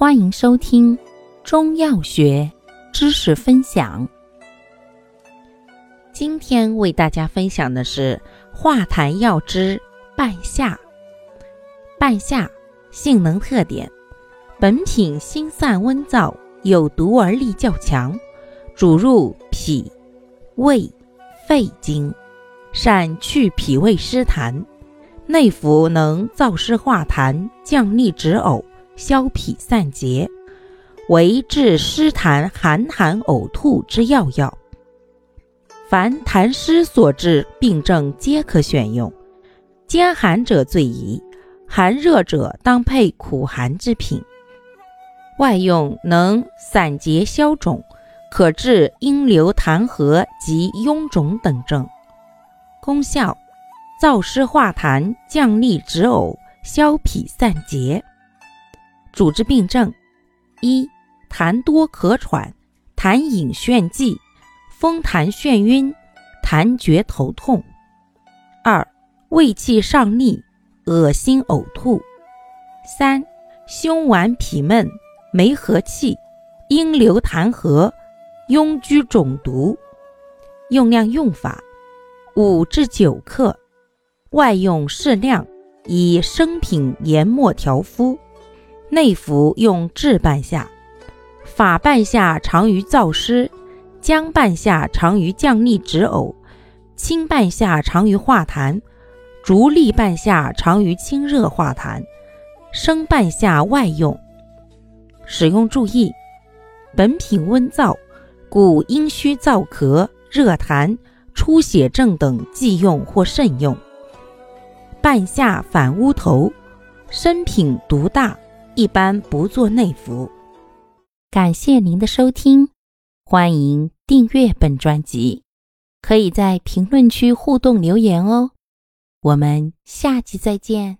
欢迎收听中药学知识分享。今天为大家分享的是化痰药之半夏。半夏性能特点：本品辛散温燥，有毒而力较强，主入脾、胃、肺经，善去脾胃湿痰，内服能燥湿化痰、降逆止呕。消痞散结，为治湿痰寒寒呕吐之要药。凡痰湿所致病症皆可选用，兼寒者最宜，寒热者当配苦寒之品。外用能散结消肿，可治阴流痰核及臃肿等症。功效：燥湿化痰，降逆止呕，消痞散结。主治病症：一、痰多咳喘、痰饮眩悸、风痰眩晕、痰厥头痛；二、胃气上逆、恶心呕吐；三、胸脘痞闷、没和气、阴流痰核、痈疽肿毒。用量用法：五至九克，外用适量，以生品研末调敷。内服用炙半夏，法半夏常于燥湿，姜半夏常于降逆止呕，清半夏常于化痰，竹沥半夏常于清热化痰，生半夏外用。使用注意：本品温燥，故阴虚燥咳、热痰、出血症等忌用或慎用。半夏反乌头，生品毒大。一般不做内服。感谢您的收听，欢迎订阅本专辑，可以在评论区互动留言哦。我们下期再见。